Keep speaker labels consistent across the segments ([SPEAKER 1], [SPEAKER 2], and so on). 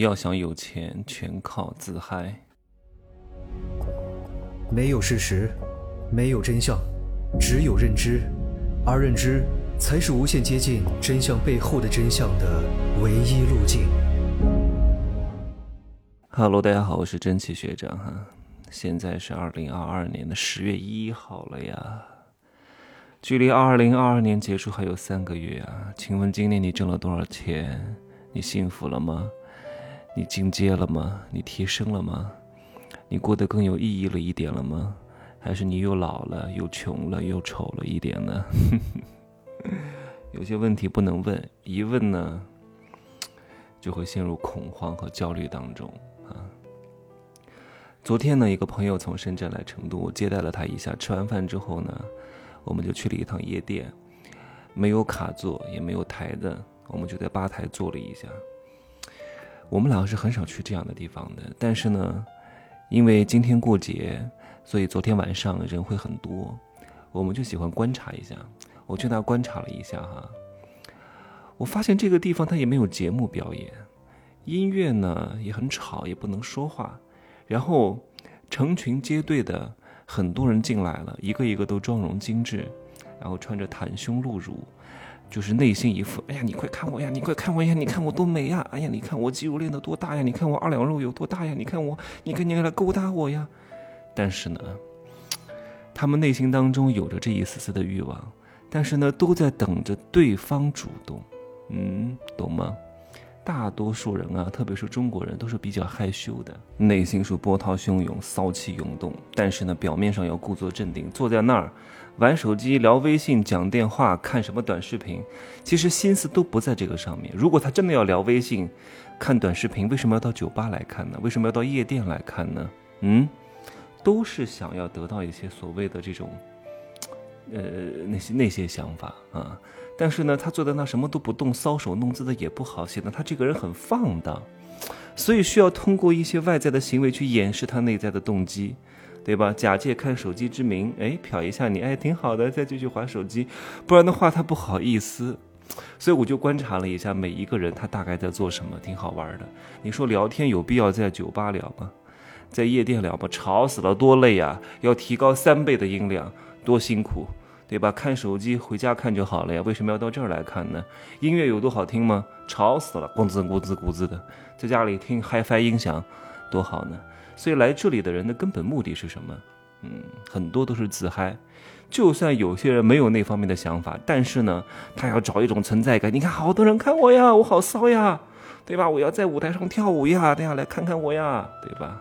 [SPEAKER 1] 要想有钱，全靠自嗨。
[SPEAKER 2] 没有事实，没有真相，只有认知，而认知才是无限接近真相背后的真相的唯一路径。
[SPEAKER 1] Hello，大家好，我是真奇学长哈。现在是二零二二年的十月一号了呀，距离二零二二年结束还有三个月啊。请问今年你挣了多少钱？你幸福了吗？你进阶了吗？你提升了吗？你过得更有意义了一点了吗？还是你又老了，又穷了，又丑了一点呢？有些问题不能问，一问呢，就会陷入恐慌和焦虑当中啊。昨天呢，一个朋友从深圳来成都，我接待了他一下。吃完饭之后呢，我们就去了一趟夜店，没有卡座，也没有台子，我们就在吧台坐了一下。我们两个是很少去这样的地方的，但是呢，因为今天过节，所以昨天晚上人会很多，我们就喜欢观察一下。我去那观察了一下哈，我发现这个地方它也没有节目表演，音乐呢也很吵，也不能说话。然后成群结队的很多人进来了，一个一个都妆容精致，然后穿着袒胸露乳。就是内心一副，哎呀，你快看我呀，你快看我呀，你看我多美呀，哎呀，你看我肌肉练得多大呀，你看我二两肉有多大呀，你看我，你看你来勾搭我呀。但是呢，他们内心当中有着这一丝丝的欲望，但是呢，都在等着对方主动，嗯，懂吗？大多数人啊，特别是中国人，都是比较害羞的，内心是波涛汹涌、骚气涌动，但是呢，表面上要故作镇定，坐在那儿。玩手机、聊微信、讲电话、看什么短视频，其实心思都不在这个上面。如果他真的要聊微信、看短视频，为什么要到酒吧来看呢？为什么要到夜店来看呢？嗯，都是想要得到一些所谓的这种，呃，那些那些想法啊。但是呢，他坐在那什么都不动，搔首弄姿的也不好，显得他这个人很放荡，所以需要通过一些外在的行为去掩饰他内在的动机。对吧？假借看手机之名，哎，瞟一下你，哎，挺好的，再继续划手机，不然的话他不好意思。所以我就观察了一下每一个人，他大概在做什么，挺好玩的。你说聊天有必要在酒吧聊吗？在夜店聊吗？吵死了，多累啊！要提高三倍的音量，多辛苦，对吧？看手机回家看就好了呀，为什么要到这儿来看呢？音乐有多好听吗？吵死了，咣滋咕滋咕滋的，在家里听 HiFi 音响，多好呢。所以来这里的人的根本目的是什么？嗯，很多都是自嗨。就算有些人没有那方面的想法，但是呢，他要找一种存在感。你看，好多人看我呀，我好骚呀，对吧？我要在舞台上跳舞呀，大家来看看我呀，对吧？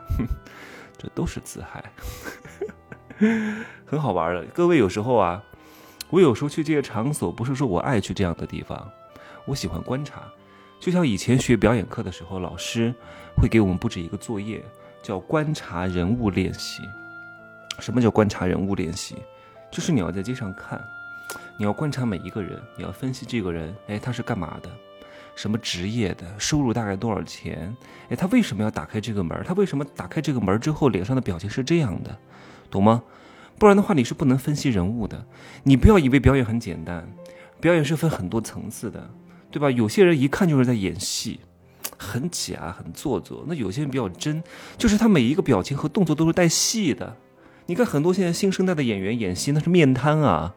[SPEAKER 1] 这都是自嗨，很好玩的。各位有时候啊，我有时候去这些场所，不是说我爱去这样的地方，我喜欢观察。就像以前学表演课的时候，老师会给我们布置一个作业。叫观察人物练习。什么叫观察人物练习？就是你要在街上看，你要观察每一个人，你要分析这个人，哎，他是干嘛的？什么职业的？收入大概多少钱？哎，他为什么要打开这个门？他为什么打开这个门之后脸上的表情是这样的？懂吗？不然的话你是不能分析人物的。你不要以为表演很简单，表演是分很多层次的，对吧？有些人一看就是在演戏。很假，很做作。那有些人比较真，就是他每一个表情和动作都是带戏的。你看很多现在新生代的演员演戏，那是面瘫啊，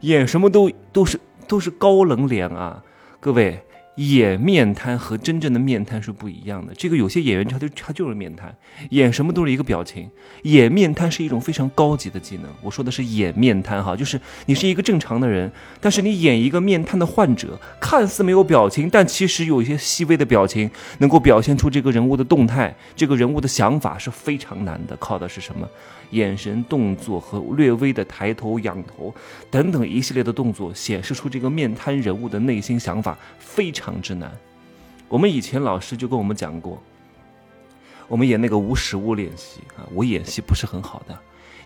[SPEAKER 1] 演什么都都是都是高冷脸啊，各位。演面瘫和真正的面瘫是不一样的。这个有些演员他就他就是面瘫，演什么都是一个表情。演面瘫是一种非常高级的技能。我说的是演面瘫哈，就是你是一个正常的人，但是你演一个面瘫的患者，看似没有表情，但其实有一些细微的表情能够表现出这个人物的动态，这个人物的想法是非常难的。靠的是什么？眼神、动作和略微的抬头、仰头等等一系列的动作，显示出这个面瘫人物的内心想法非常。常之难。我们以前老师就跟我们讲过，我们演那个无实物练习啊，我演戏不是很好的，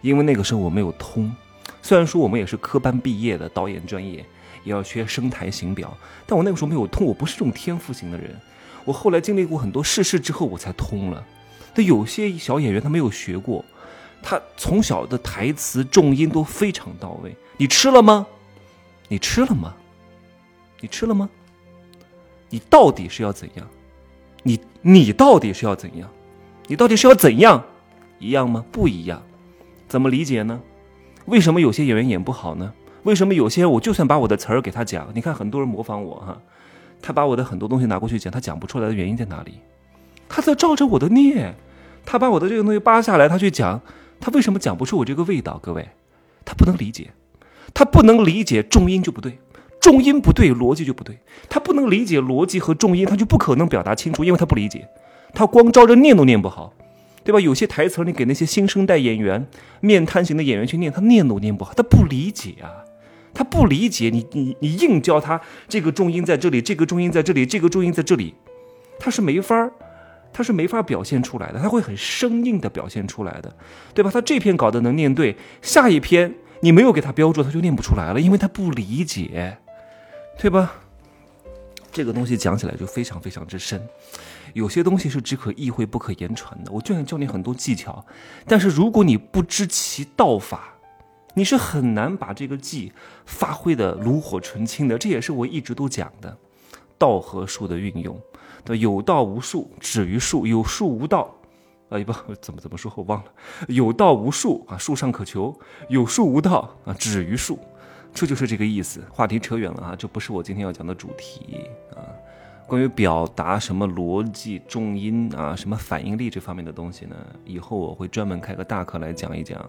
[SPEAKER 1] 因为那个时候我没有通。虽然说我们也是科班毕业的导演专业，也要学声台形表，但我那个时候没有通。我不是这种天赋型的人，我后来经历过很多世事之后，我才通了。但有些小演员他没有学过，他从小的台词重音都非常到位。你吃了吗？你吃了吗？你吃了吗？你到底是要怎样？你你到底是要怎样？你到底是要怎样？一样吗？不一样。怎么理解呢？为什么有些演员演不好呢？为什么有些我就算把我的词儿给他讲，你看很多人模仿我哈，他把我的很多东西拿过去讲，他讲不出来的原因在哪里？他在照着我的念，他把我的这个东西扒下来，他去讲，他为什么讲不出我这个味道？各位，他不能理解，他不能理解重音就不对，重音不对，逻辑就不对，他不能理解逻辑和重音，他就不可能表达清楚，因为他不理解，他光照着念都念不好。对吧？有些台词你给那些新生代演员、面瘫型的演员去念，他念都念不好，他不理解啊，他不理解你，你你硬教他这个重音在这里，这个重音在这里，这个重音在这里，他是没法儿，他是没法表现出来的，他会很生硬的表现出来的，对吧？他这篇稿子能念对，下一篇你没有给他标注，他就念不出来了，因为他不理解，对吧？这个东西讲起来就非常非常之深。有些东西是只可意会不可言传的。我就想教你很多技巧，但是如果你不知其道法，你是很难把这个技发挥的炉火纯青的。这也是我一直都讲的，道和术的运用。对，有道无术，止于术；有术无道，啊，不，怎么怎么说我忘了。有道无术啊，术上可求；有术无道啊，止于术。这就是这个意思。话题扯远了啊，这不是我今天要讲的主题啊。关于表达什么逻辑、重音啊，什么反应力这方面的东西呢？以后我会专门开个大课来讲一讲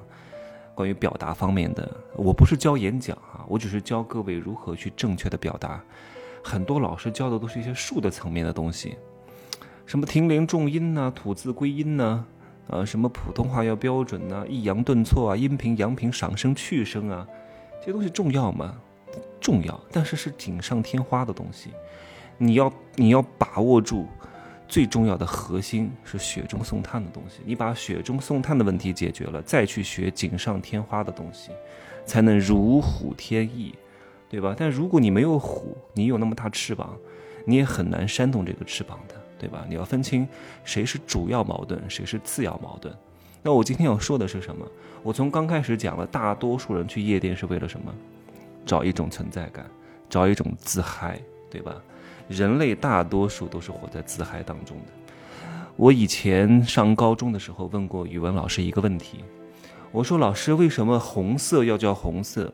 [SPEAKER 1] 关于表达方面的。我不是教演讲啊，我只是教各位如何去正确的表达。很多老师教的都是一些术的层面的东西，什么停连重音呐、吐字归音呐，呃，什么普通话要标准呐、抑扬顿挫啊、阴平阳平、赏声去声啊，这些东西重要吗？重要，但是是锦上添花的东西。你要你要把握住最重要的核心是雪中送炭的东西。你把雪中送炭的问题解决了，再去学锦上添花的东西，才能如虎添翼，对吧？但如果你没有虎，你有那么大翅膀，你也很难扇动这个翅膀的，对吧？你要分清谁是主要矛盾，谁是次要矛盾。那我今天要说的是什么？我从刚开始讲了，大多数人去夜店是为了什么？找一种存在感，找一种自嗨，对吧？人类大多数都是活在自嗨当中的。我以前上高中的时候问过语文老师一个问题，我说：“老师，为什么红色要叫红色？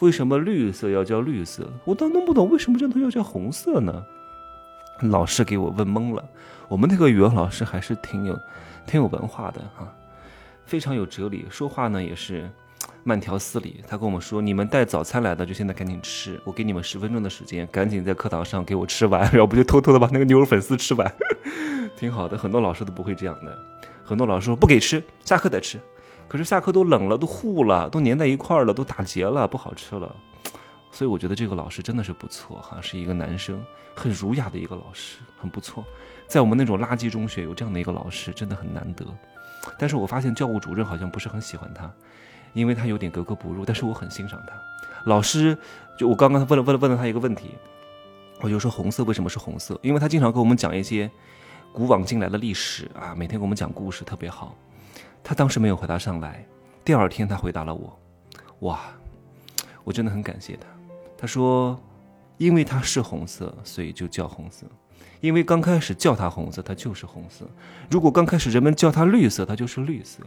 [SPEAKER 1] 为什么绿色要叫绿色？我倒弄不懂，为什么这都要叫红色呢？”老师给我问懵了。我们那个语文老师还是挺有、挺有文化的哈，非常有哲理，说话呢也是。慢条斯理，他跟我们说：“你们带早餐来的，就现在赶紧吃。我给你们十分钟的时间，赶紧在课堂上给我吃完，要不就偷偷的把那个牛肉粉丝吃完，挺好的。很多老师都不会这样的，很多老师说不给吃，下课再吃。可是下课都冷了，都糊了，都粘在一块儿了，都打结了，不好吃了。所以我觉得这个老师真的是不错哈，是一个男生，很儒雅的一个老师，很不错。在我们那种垃圾中学有这样的一个老师，真的很难得。但是我发现教务主任好像不是很喜欢他。”因为他有点格格不入，但是我很欣赏他。老师，就我刚刚问了问了问了他一个问题，我就说红色为什么是红色？因为他经常给我们讲一些古往今来的历史啊，每天给我们讲故事，特别好。他当时没有回答上来，第二天他回答了我，哇，我真的很感谢他。他说，因为它是红色，所以就叫红色。因为刚开始叫它红色，它就是红色。如果刚开始人们叫它绿色，它就是绿色。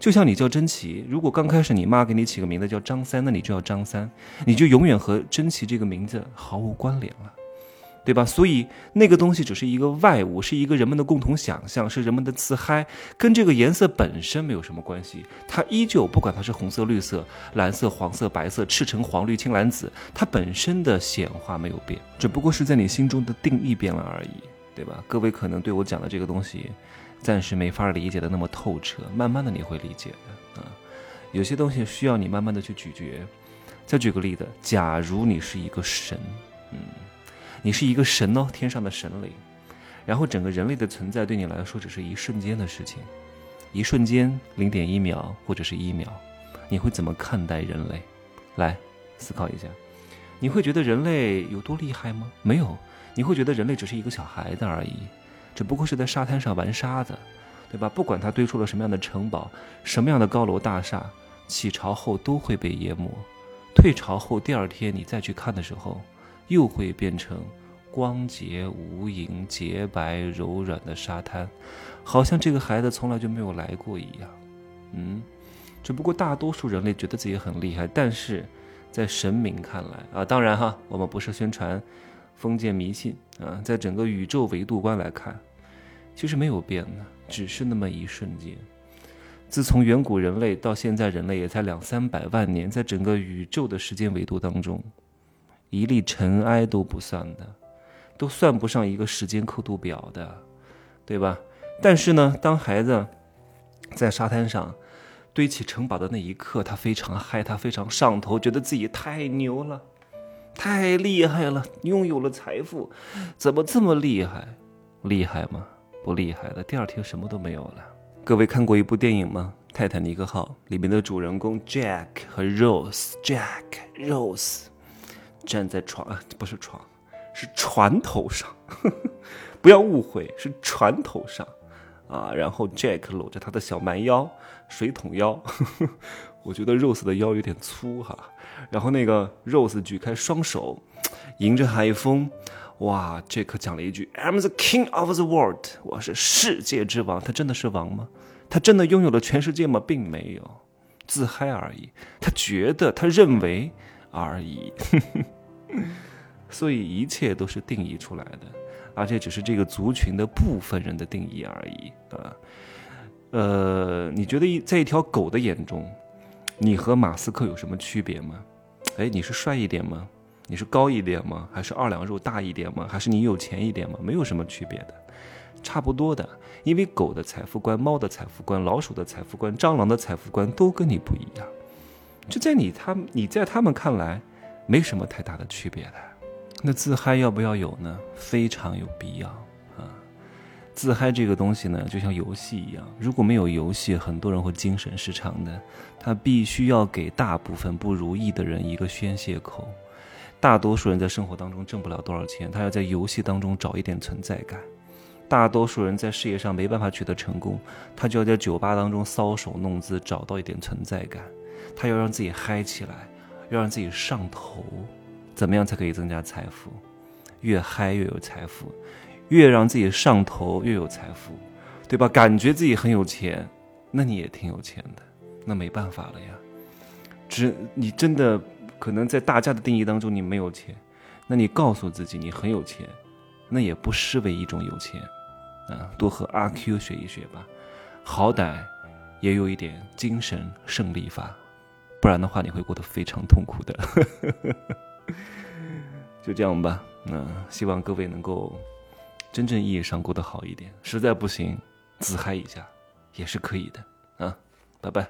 [SPEAKER 1] 就像你叫珍奇，如果刚开始你妈给你起个名字叫张三，那你就叫张三，你就永远和珍奇这个名字毫无关联了，对吧？所以那个东西只是一个外物，是一个人们的共同想象，是人们的自嗨，跟这个颜色本身没有什么关系。它依旧不管它是红色、绿色、蓝色、黄色、白色、赤橙黄绿青蓝紫，它本身的显化没有变，只不过是在你心中的定义变了而已，对吧？各位可能对我讲的这个东西。暂时没法理解的那么透彻，慢慢的你会理解的啊。有些东西需要你慢慢的去咀嚼。再举个例子，假如你是一个神，你是一个神哦，天上的神灵，然后整个人类的存在对你来说只是一瞬间的事情，一瞬间零点一秒或者是一秒，你会怎么看待人类？来思考一下，你会觉得人类有多厉害吗？没有，你会觉得人类只是一个小孩子而已。只不过是在沙滩上玩沙子，对吧？不管他堆出了什么样的城堡，什么样的高楼大厦，起潮后都会被淹没，退潮后第二天你再去看的时候，又会变成光洁无垠、洁白柔软的沙滩，好像这个孩子从来就没有来过一样。嗯，只不过大多数人类觉得自己很厉害，但是在神明看来啊，当然哈，我们不是宣传封建迷信啊，在整个宇宙维度观来看，其实没有变的，只是那么一瞬间。自从远古人类到现在人类也才两三百万年，在整个宇宙的时间维度当中，一粒尘埃都不算的，都算不上一个时间刻度表的，对吧？但是呢，当孩子在沙滩上堆起城堡的那一刻，他非常嗨，他非常上头，觉得自己太牛了，太厉害了，拥有了财富，怎么这么厉害？厉害吗？不厉害的。第二天什么都没有了。各位看过一部电影吗？《泰坦尼克号》里面的主人公 Jack 和 Rose，Jack Rose 站在床，不是床，是船头上，不要误会，是船头上啊。然后 Jack 搂着他的小蛮腰，水桶腰，我觉得 Rose 的腰有点粗哈。然后那个 Rose 举开双手，迎着海风。哇，杰克讲了一句：“I'm the king of the world，我是世界之王。”他真的是王吗？他真的拥有了全世界吗？并没有，自嗨而已。他觉得，他认为而已。所以一切都是定义出来的，而且只是这个族群的部分人的定义而已啊。呃，你觉得一在一条狗的眼中，你和马斯克有什么区别吗？哎，你是帅一点吗？你是高一点吗？还是二两肉大一点吗？还是你有钱一点吗？没有什么区别的，差不多的。因为狗的财富观、猫的财富观、老鼠的财富观、蟑螂的财富观都跟你不一样，就在你他你在他们看来没什么太大的区别的。那自嗨要不要有呢？非常有必要啊！自嗨这个东西呢，就像游戏一样，如果没有游戏，很多人会精神失常的。他必须要给大部分不如意的人一个宣泄口。大多数人在生活当中挣不了多少钱，他要在游戏当中找一点存在感；大多数人在事业上没办法取得成功，他就要在酒吧当中搔首弄姿，找到一点存在感。他要让自己嗨起来，要让自己上头，怎么样才可以增加财富？越嗨越有财富，越让自己上头越有财富，对吧？感觉自己很有钱，那你也挺有钱的，那没办法了呀。只你真的。可能在大家的定义当中，你没有钱，那你告诉自己你很有钱，那也不失为一种有钱，啊，多和阿 Q 学一学吧，好歹也有一点精神胜利法，不然的话你会过得非常痛苦的。就这样吧，嗯希望各位能够真正意义上过得好一点，实在不行自嗨一下也是可以的啊，拜拜。